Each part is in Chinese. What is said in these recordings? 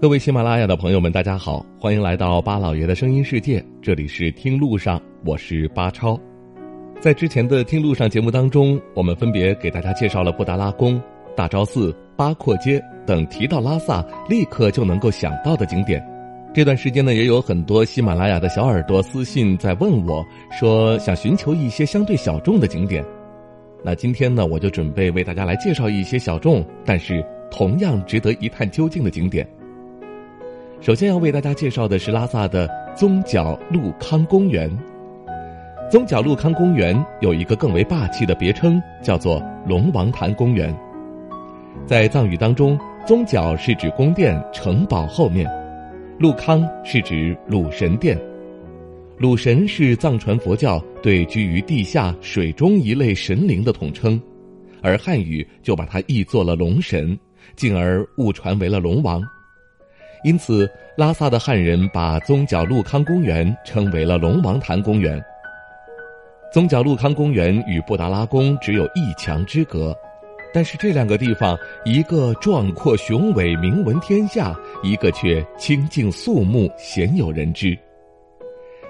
各位喜马拉雅的朋友们，大家好，欢迎来到巴老爷的声音世界，这里是听路上，我是巴超。在之前的听路上节目当中，我们分别给大家介绍了布达拉宫、大昭寺、八廓街等提到拉萨立刻就能够想到的景点。这段时间呢，也有很多喜马拉雅的小耳朵私信在问我，说想寻求一些相对小众的景点。那今天呢，我就准备为大家来介绍一些小众，但是同样值得一探究竟的景点。首先要为大家介绍的是拉萨的宗角鹿康公园。宗角鹿康公园有一个更为霸气的别称，叫做龙王潭公园。在藏语当中，宗角是指宫殿、城堡后面，鹿康是指鲁神殿。鲁神是藏传佛教对居于地下、水中一类神灵的统称，而汉语就把它译作了龙神，进而误传为了龙王。因此，拉萨的汉人把宗角鹿康公园称为了龙王潭公园。宗角鹿康公园与布达拉宫只有一墙之隔，但是这两个地方，一个壮阔雄伟、名闻天下，一个却清静肃穆、鲜有人知。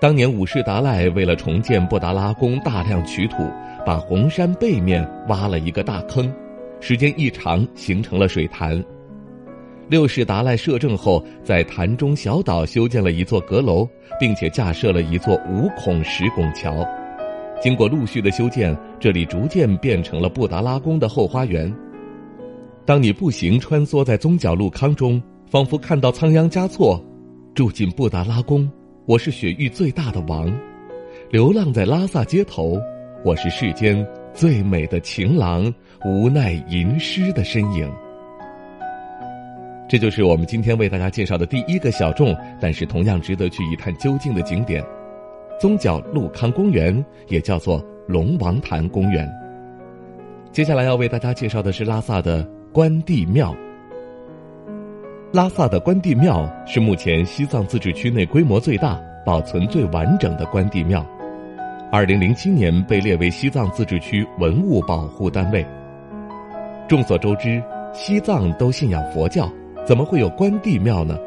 当年五世达赖为了重建布达拉宫，大量取土，把红山背面挖了一个大坑，时间一长，形成了水潭。六世达赖摄政后，在潭中小岛修建了一座阁楼，并且架设了一座五孔石拱桥。经过陆续的修建，这里逐渐变成了布达拉宫的后花园。当你步行穿梭在宗角路康中，仿佛看到仓央嘉措住进布达拉宫，我是雪域最大的王；流浪在拉萨街头，我是世间最美的情郎，无奈吟诗的身影。这就是我们今天为大家介绍的第一个小众，但是同样值得去一探究竟的景点——宗角鹿康公园，也叫做龙王潭公园。接下来要为大家介绍的是拉萨的关帝庙。拉萨的关帝庙是目前西藏自治区内规模最大、保存最完整的关帝庙，二零零七年被列为西藏自治区文物保护单位。众所周知，西藏都信仰佛教。怎么会有关帝庙呢？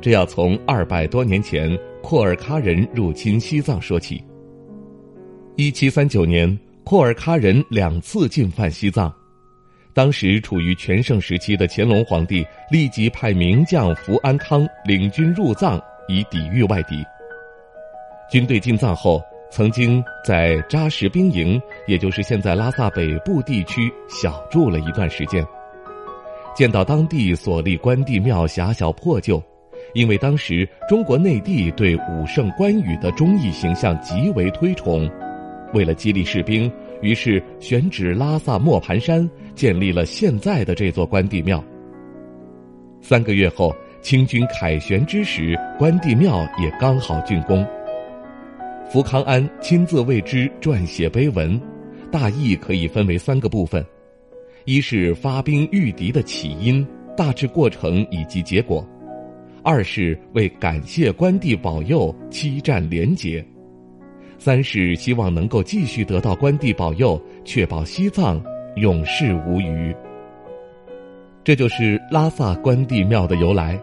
这要从二百多年前廓尔喀人入侵西藏说起。一七三九年，廓尔喀人两次进犯西藏，当时处于全盛时期的乾隆皇帝立即派名将福安康领军入藏，以抵御外敌。军队进藏后，曾经在扎什兵营，也就是现在拉萨北部地区小住了一段时间。见到当地所立关帝庙狭小破旧，因为当时中国内地对武圣关羽的忠义形象极为推崇，为了激励士兵，于是选址拉萨磨盘山，建立了现在的这座关帝庙。三个月后，清军凯旋之时，关帝庙也刚好竣工。福康安亲自为之撰写碑文，大意可以分为三个部分。一是发兵御敌的起因、大致过程以及结果；二是为感谢关帝保佑，七战连捷；三是希望能够继续得到关帝保佑，确保西藏永世无虞。这就是拉萨关帝庙的由来。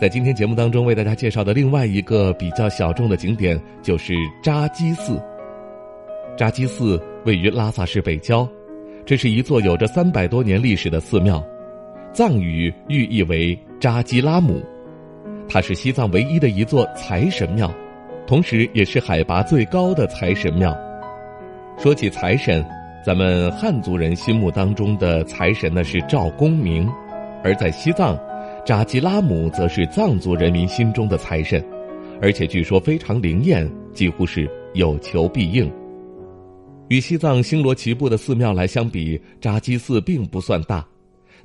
在今天节目当中为大家介绍的另外一个比较小众的景点，就是扎基寺。扎基寺位于拉萨市北郊。这是一座有着三百多年历史的寺庙，藏语寓意为扎基拉姆，它是西藏唯一的一座财神庙，同时也是海拔最高的财神庙。说起财神，咱们汉族人心目当中的财神呢是赵公明，而在西藏，扎基拉姆则是藏族人民心中的财神，而且据说非常灵验，几乎是有求必应。与西藏星罗棋布的寺庙来相比，扎基寺并不算大，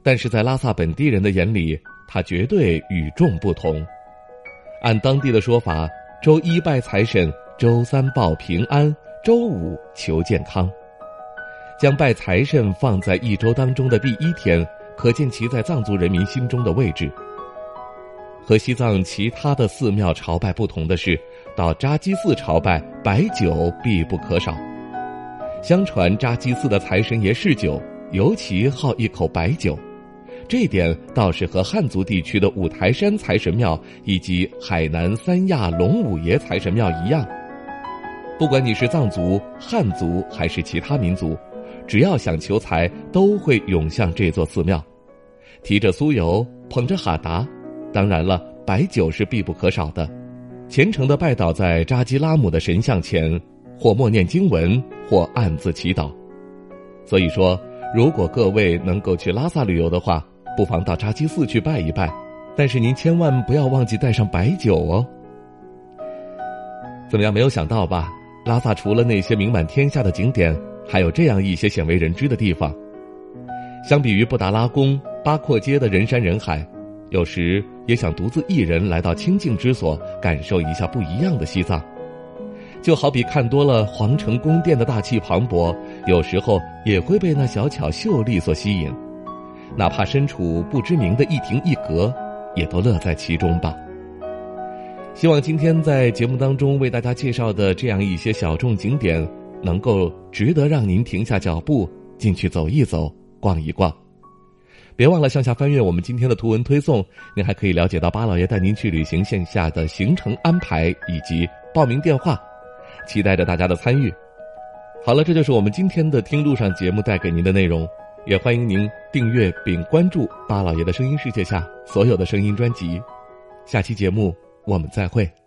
但是在拉萨本地人的眼里，它绝对与众不同。按当地的说法，周一拜财神，周三报平安，周五求健康。将拜财神放在一周当中的第一天，可见其在藏族人民心中的位置。和西藏其他的寺庙朝拜不同的是，到扎基寺朝拜，白酒必不可少。相传扎基寺的财神爷嗜酒，尤其好一口白酒，这点倒是和汉族地区的五台山财神庙以及海南三亚龙五爷财神庙一样。不管你是藏族、汉族还是其他民族，只要想求财，都会涌向这座寺庙，提着酥油，捧着哈达。当然了，白酒是必不可少的。虔诚的拜倒在扎基拉姆的神像前，或默念经文，或暗自祈祷。所以说，如果各位能够去拉萨旅游的话，不妨到扎基寺去拜一拜。但是您千万不要忘记带上白酒哦。怎么样？没有想到吧？拉萨除了那些名满天下的景点，还有这样一些鲜为人知的地方。相比于布达拉宫、八廓街的人山人海。有时也想独自一人来到清静之所，感受一下不一样的西藏。就好比看多了皇城宫殿的大气磅礴，有时候也会被那小巧秀丽所吸引。哪怕身处不知名的一亭一阁，也都乐在其中吧。希望今天在节目当中为大家介绍的这样一些小众景点，能够值得让您停下脚步进去走一走、逛一逛。别忘了向下翻阅我们今天的图文推送，您还可以了解到巴老爷带您去旅行线下的行程安排以及报名电话，期待着大家的参与。好了，这就是我们今天的听路上节目带给您的内容，也欢迎您订阅并关注巴老爷的声音世界下所有的声音专辑。下期节目我们再会。